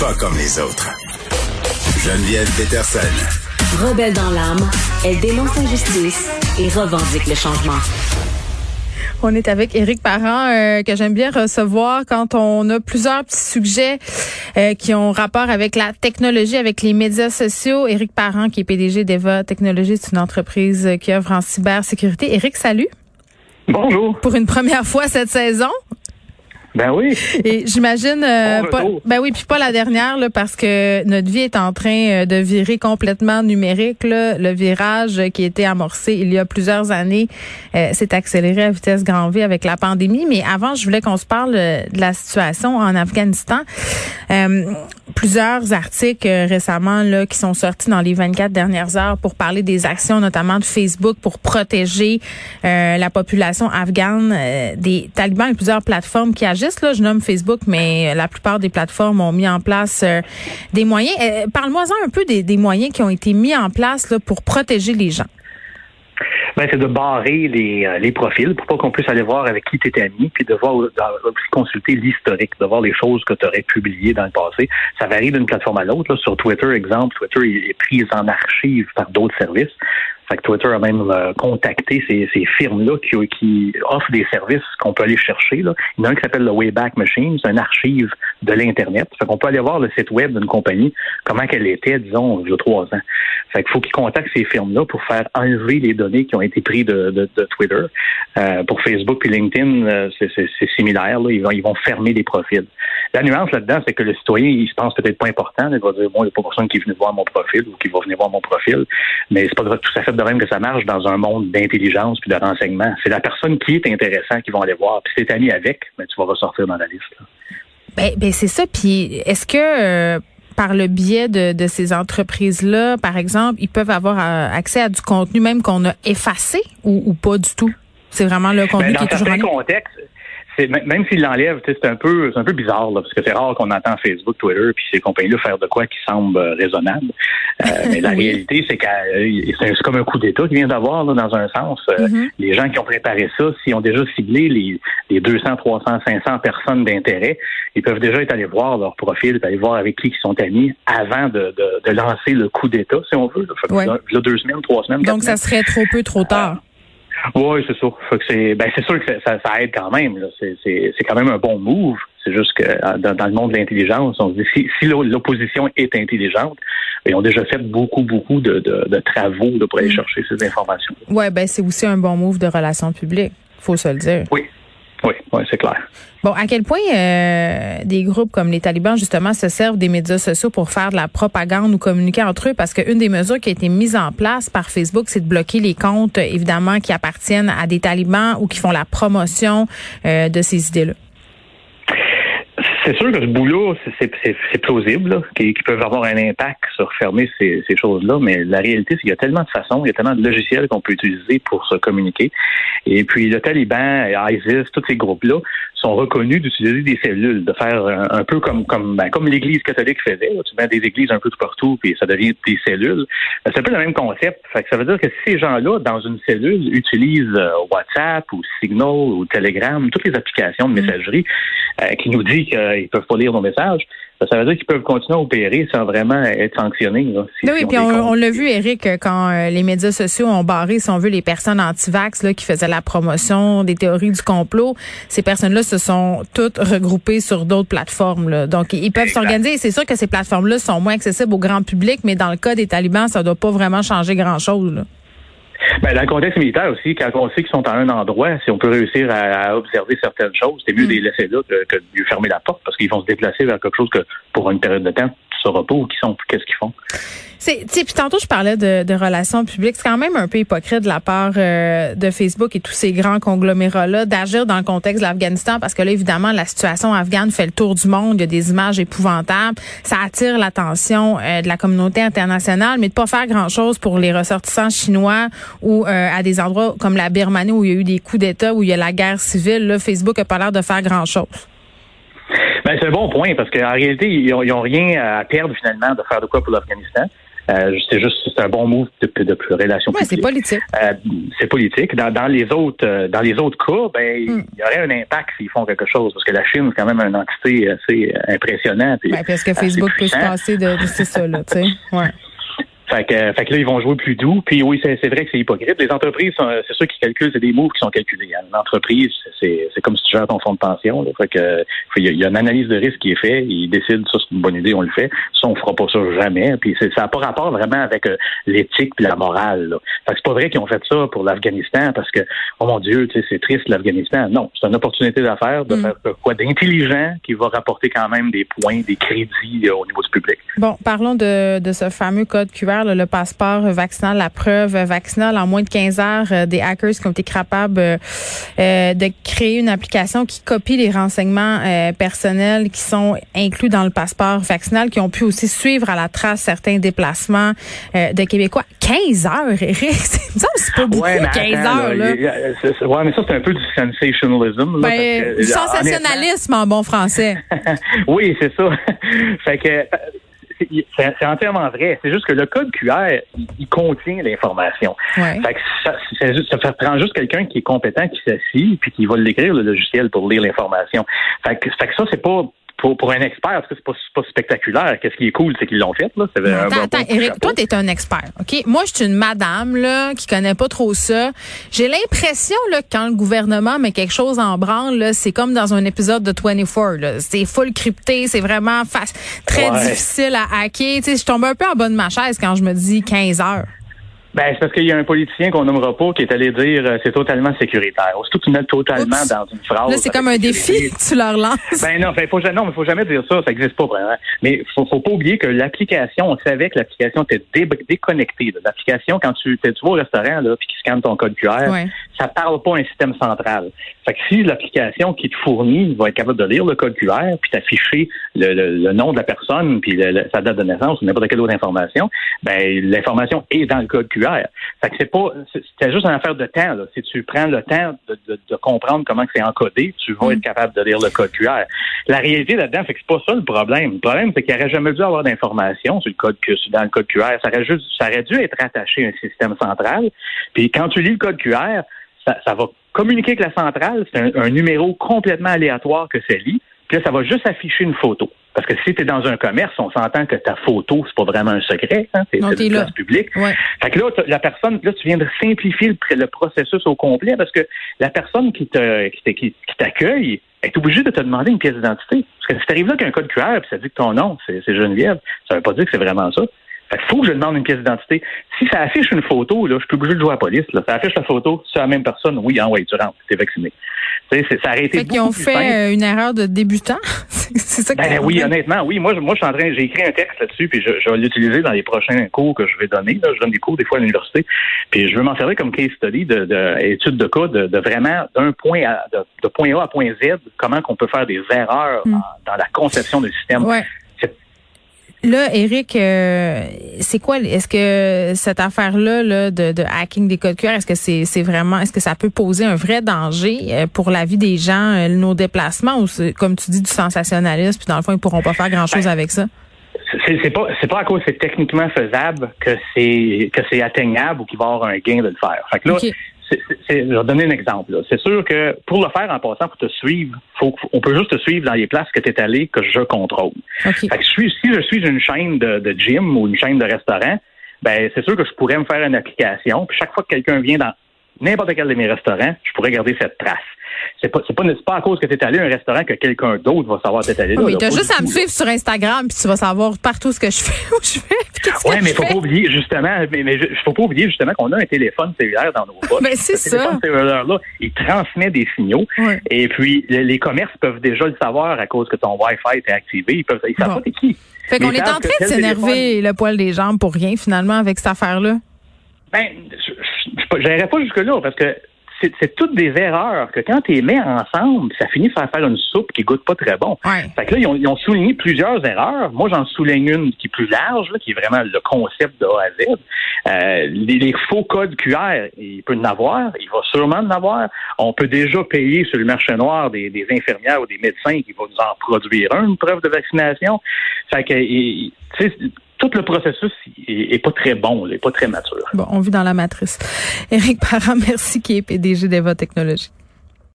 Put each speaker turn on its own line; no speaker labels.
Pas comme les autres. Geneviève Peterson.
Rebelle dans l'âme, elle dénonce l'injustice et revendique le changement.
On est avec Éric Parent, euh, que j'aime bien recevoir quand on a plusieurs petits sujets euh, qui ont rapport avec la technologie, avec les médias sociaux. Éric Parent, qui est PDG d'Eva Technologies, c'est une entreprise qui œuvre en cybersécurité. Éric, salut.
Bonjour.
Pour une première fois cette saison.
Ben oui.
Et j'imagine euh, ben oui, puis pas la dernière là, parce que notre vie est en train euh, de virer complètement numérique. Là. Le virage qui a été amorcé il y a plusieurs années euh, s'est accéléré à vitesse grand V avec la pandémie. Mais avant, je voulais qu'on se parle de la situation en Afghanistan. plusieurs articles récemment là qui sont sortis dans les 24 dernières heures pour parler des actions notamment de Facebook pour protéger la population afghane des talibans et plusieurs plateformes qui agissent Là, je nomme Facebook, mais la plupart des plateformes ont mis en place euh, des moyens. Euh, parle-moi-en un peu des, moyens qui ont été mis en place là, pour protéger les gens.
Ben, c'est de barrer les, euh, les profils pour pas qu'on puisse aller voir avec qui tu étais ami, puis de voir aussi consulter l'historique, de voir les choses que tu aurais publiées dans le passé. Ça varie d'une plateforme à l'autre. Sur Twitter, exemple, Twitter est pris en archive par d'autres services. Fait que Twitter a même euh, contacté ces, ces firmes-là qui, qui, offrent des services qu'on peut aller chercher. Là. Il y en a un qui s'appelle le Wayback Machine, c'est une archive de l'Internet. Fait qu'on peut aller voir le site web d'une compagnie, comment qu'elle était, disons, il y a trois ans. Fait qu'il faut qu'ils contactent ces firmes-là pour faire enlever les données qui ont été prises de, de, de Twitter. Euh, pour Facebook et LinkedIn, euh, c'est similaire. Là. Ils, vont, ils vont fermer des profils. La nuance là-dedans, c'est que le citoyen, il se pense peut-être pas important. Il va dire, bon, il n'y a pas personne qui est venu voir mon profil ou qui va venir voir mon profil. Mais c'est pas tout à fait de même que ça marche dans un monde d'intelligence puis de renseignement. C'est la personne qui est intéressante qui vont aller voir. Puis si t'es ami avec, ben, tu vas ressortir dans la liste.
Ben, ben c'est ça. Puis est-ce que euh, par le biais de, ces entreprises-là, par exemple, ils peuvent avoir euh, accès à du contenu même qu'on a effacé ou, pas du tout? C'est vraiment le contenu
ben,
qui est toujours
en contexte, même s'il l'enlève, c'est un peu, c'est un peu bizarre parce que c'est rare qu'on entend Facebook, Twitter, puis ces compagnies-là faire de quoi qui semble euh, raisonnable. Euh, mais la réalité, c'est que euh, c'est comme un coup d'État qui vient d'avoir dans un sens. Mm-hmm. Les gens qui ont préparé ça, s'ils ont déjà ciblé les, les 200, 300, 500 personnes d'intérêt, ils peuvent déjà être allés voir leur profil, aller voir avec qui ils sont amis avant de, de, lancer le coup d'État, si on veut. Là, deux semaines, trois semaines.
Donc ça serait trop peu, trop tard.
Oui, c'est sûr. c'est ben c'est sûr que ça, ça, aide quand même. C'est quand même un bon move. C'est juste que euh, dans, le monde de l'intelligence, on se dit si, si l'opposition est intelligente, ils ont déjà fait beaucoup, beaucoup de, de, travaux pour aller mm. chercher ces informations.
Oui, ben c'est aussi un bon move de relations publiques, faut se le dire.
Oui. Oui, oui, c'est clair.
Bon, à quel point euh, des groupes comme les talibans, justement, se servent des médias sociaux pour faire de la propagande ou communiquer entre eux? Parce qu'une des mesures qui a été mise en place par Facebook, c'est de bloquer les comptes, évidemment, qui appartiennent à des talibans ou qui font la promotion euh, de ces idées-là.
C'est sûr que ce boulot, c'est plausible, qu'ils peuvent avoir un impact sur fermer ces, ces choses-là, mais la réalité, c'est qu'il y a tellement de façons, il y a tellement de logiciels qu'on peut utiliser pour se communiquer. Et puis le Taliban, ISIS, tous ces groupes-là sont reconnus d'utiliser des cellules, de faire un, peu comme comme ben, comme l'Église catholique faisait. Tu mets des églises un peu tout partout, puis ça devient des cellules. Ben, c'est un peu le même concept. Fait que ça veut dire que ces gens-là, dans une cellule, utilisent euh, WhatsApp ou Signal ou Telegram, toutes les applications de messagerie euh, qui nous disent qu'ils peuvent pas lire nos messages. Ça veut dire qu'ils peuvent continuer à opérer sans vraiment être sanctionnés.
oui, puis on, l'a vu, Eric, quand euh, les médias sociaux ont barré, si on veut, les personnes anti-vax qui faisaient la promotion des théories du complot. Ces personnes-là se sont toutes regroupées sur d'autres plateformes. Donc, ils peuvent s'organiser. C'est sûr que ces plateformes-là sont moins accessibles au grand public, mais dans le cas des talibans, ça ne doit pas vraiment changer grand-chose.
Ben, dans le contexte militaire aussi, quand on sait qu'ils sont à un endroit, si on peut réussir à, observer certaines choses, c'est mieux de les laisser là que, que de lui fermer la porte parce qu'ils vont se déplacer vers quelque chose que pour une période de temps, sauras pas où ils sont, qu'est-ce qu'ils font?
C'est, puis tantôt je parlais de, de relations publiques, c'est quand même un peu hypocrite de la part euh, de Facebook et tous ces grands conglomérats-là d'agir dans le contexte de l'Afghanistan parce que là évidemment la situation afghane fait le tour du monde, il y a des images épouvantables, ça attire l'attention euh, de la communauté internationale, mais de pas faire grand-chose pour les ressortissants chinois ou euh, à des endroits comme la Birmanie où il y a eu des coups d'État, où il y a la guerre civile, là Facebook a pas l'air de faire grand-chose.
Ben, c'est un bon point parce qu'en réalité, ils n'ont rien à perdre finalement de faire de quoi pour l'Afghanistan. Euh, c'est juste, c'est un bon move de, de, de relation
ouais, c'est politique.
Euh, c'est politique. Dans, dans, les autres, euh, dans les autres cas, ben, hmm. il y aurait un impact s'ils font quelque chose, parce que la Chine, c'est quand même une entité assez impressionnante.
Ben, parce que Facebook peut se passer de, de c'est ça, là, tu sais. Ouais.
Fait que, fait que là, ils vont jouer plus doux. Puis oui, c'est vrai que c'est hypocrite. Les entreprises, c'est ceux qui calculent, c'est des moves qui sont calculés. Une entreprise, c'est comme si tu gères ton fonds de pension. Là. Fait que il y, a une analyse de risque qui est faite. Ils décident ça, c'est une bonne idée, on le fait. Ça, on fera pas ça jamais. Puis ça n'a pas rapport vraiment avec euh, l'éthique et la morale. Là. Fait que c'est pas vrai qu'ils ont fait ça pour l'Afghanistan parce que, oh mon Dieu, c'est triste l'Afghanistan. Non, c'est une opportunité d'affaires de mm. faire quoi d'intelligent qui va rapporter quand même des points, des crédits euh, au niveau du public.
Bon, parlons de, de ce fameux code QR le passeport vaccinal, la preuve vaccinale en moins de 15 heures, euh, des hackers qui ont été capables euh, euh, de créer une application qui copie les renseignements personnels qui sont inclus dans le passeport vaccinal, qui ont pu aussi suivre à la trace certains déplacements de Québécois. 15 heures, Eric, c'est pas beaucoup, 15 heures. Là.
ouais, mais ça, c'est un peu du sensationalism.
Ben, du sensationnalisme en bon français.
oui, c'est ça. fait que c'est entièrement vrai. C'est juste que le code QR, il, contient l'information. Ouais. ça, ça, prend juste quelqu'un qui est compétent, qui s'assied, puis qui va l'écrire, le logiciel, pour lire l'information. Fait que, fait que ça, c'est pas pour, pour un expert, c'est pas, pas spectaculaire. Qu'est-ce qui est cool, c'est qu'ils l'ont fait. Là.
attends, attends, Eric, toi, t'es un expert. OK? Moi, je suis une madame là qui connaît pas trop ça. J'ai l'impression là, que quand le gouvernement met quelque chose en branle, c'est comme dans un épisode de 24. C'est full crypté, c'est vraiment très difficile à hacker. sais, je tombe un peu en bas de ma chaise quand je me dis 15 heures.
Ben, c'est parce qu'il y a un politicien qu'on nommera pas qui est allé dire euh, c'est totalement sécuritaire. Aussitôt que tu mets totalement dans une phrase.
Là, c'est comme un défi que tu leur lances.
Ben non, ben, faut, non, mais faut jamais dire ça, ça n'existe pas vraiment. Mais faut, faut pas oublier que l'application, on savait que l'application était déconnectée. L'application, quand tu, tu vas au restaurant là, puis qui scanne ton code QR, ouais. ça parle pas à un système central. Fait que si l'application qui te fournit va être capable de lire le code QR, puis t'afficher le, le, nom de la personne, puis sa date de naissance ou n'importe quelle autre information, ben l'information est dans le code QR fait que c'est pas, juste une affaire de temps. Là. Si tu prends le temps de, de, de comprendre comment c'est encodé, tu vas mm. être capable de lire le code QR. La réalité là-dedans, c'est que c'est pas ça le problème. Le problème, c'est qu'il aurait jamais dû avoir d'informations sur le code dans le code QR. Ça aurait juste, ça aurait dû être rattaché à un système central. Puis quand tu lis le code QR, ça, ça va communiquer avec la centrale. C'est un, un numéro complètement aléatoire que ça lit. Puis là, ça va juste afficher une photo. Parce que si tu es dans un commerce, on s'entend que ta photo, c'est pas vraiment un secret, hein, c'est une place publique. Fait que là, la personne, là, tu viens de simplifier le, processus au complet parce que la personne qui te qui t'accueille est obligée de te demander une pièce d'identité. Parce que si tu arrives là qu'un code QR et ça dit que ton nom, c'est Geneviève, ça veut pas dire que c'est vraiment ça. Fait faut que je demande une pièce d'identité. Si ça affiche une photo, là, je suis obligé de jouer à la police. Là. Ça affiche la photo, c'est la même personne, oui, hein, oui, tu rentres, t'es vacciné. C'est, ça aurait été
fait qu'ils ont fait euh, une erreur de débutant? c'est ça
ben, oui, honnêtement, oui. Moi, moi, je suis en train, j'ai écrit un texte là-dessus, puis je, je vais l'utiliser dans les prochains cours que je vais donner. Là. Je donne des cours des fois à l'université, puis je veux m'en servir comme case study de, de étude de cas, de, de vraiment d'un point à de, de, point A à point Z, comment qu'on peut faire des erreurs hmm. dans la conception du système.
Ouais. Là, Eric, euh, c'est quoi Est-ce que cette affaire-là là, de, de, hacking des codes QR, est-ce que c'est, vraiment, est-ce que ça peut poser un vrai danger euh, pour la vie des gens, euh, nos déplacements, ou c'est, comme tu dis, du sensationnalisme, puis dans le fond, ils pourront pas faire grand-chose ben, avec ça?
c'est, c'est pas c'est pas à cause c'est techniquement faisable que c'est que c'est atteignable ou qu'il va y avoir un gain de le faire. Fait que là, je vais donner un exemple. C'est sûr que pour le faire en passant, pour te suivre, faut, on peut juste te suivre dans les places que tu es allé, que je contrôle. si je suis une chaîne de, de gym ou une chaîne de restaurant, ben c'est sûr que je pourrais me faire une application. Puis chaque fois que quelqu'un vient dans n'importe quel de mes restaurants, je pourrais garder cette trace c'est pas, c'est pas, pas à cause que tu es allé à un restaurant que quelqu'un d'autre va savoir que tu allé là.
Oui, tu as juste à me suivre sur Instagram puis tu vas savoir partout ce que je fais, où je fais.
Oui, mais il faut pas oublier justement, mais, mais faut pas oublier justement qu'on a un téléphone cellulaire dans nos poches.
mais c'est ça.
téléphone cellulaire-là, il transmet des signaux. Et puis, les, commerces peuvent déjà le savoir à cause que ton Wi-Fi est activé. Ils peuvent, ils savent pas t'es qui.
Fait qu'on est en train de s'énerver le poil des jambes pour rien, finalement, avec cette affaire-là.
Ben, je n'irais pas jusque-là, parce que c'est toutes des erreurs que quand tu les mets ensemble, ça finit par faire une soupe qui goûte pas très bon. Fait que là, ils ont, souligné plusieurs erreurs. Moi, j'en souligne une qui est plus large, qui est vraiment le concept de A à Z. Euh, les, faux codes QR, il peut en avoir, il va sûrement en avoir. On peut déjà payer sur le marché noir des, infirmières ou des médecins qui vont nous en produire une preuve de vaccination. Fait que, tout le processus est, pas très bon, n'est pas très mature.
Bon, on vit dans la matrice. Éric Parent, merci qui est PDG d'Eva Technologies.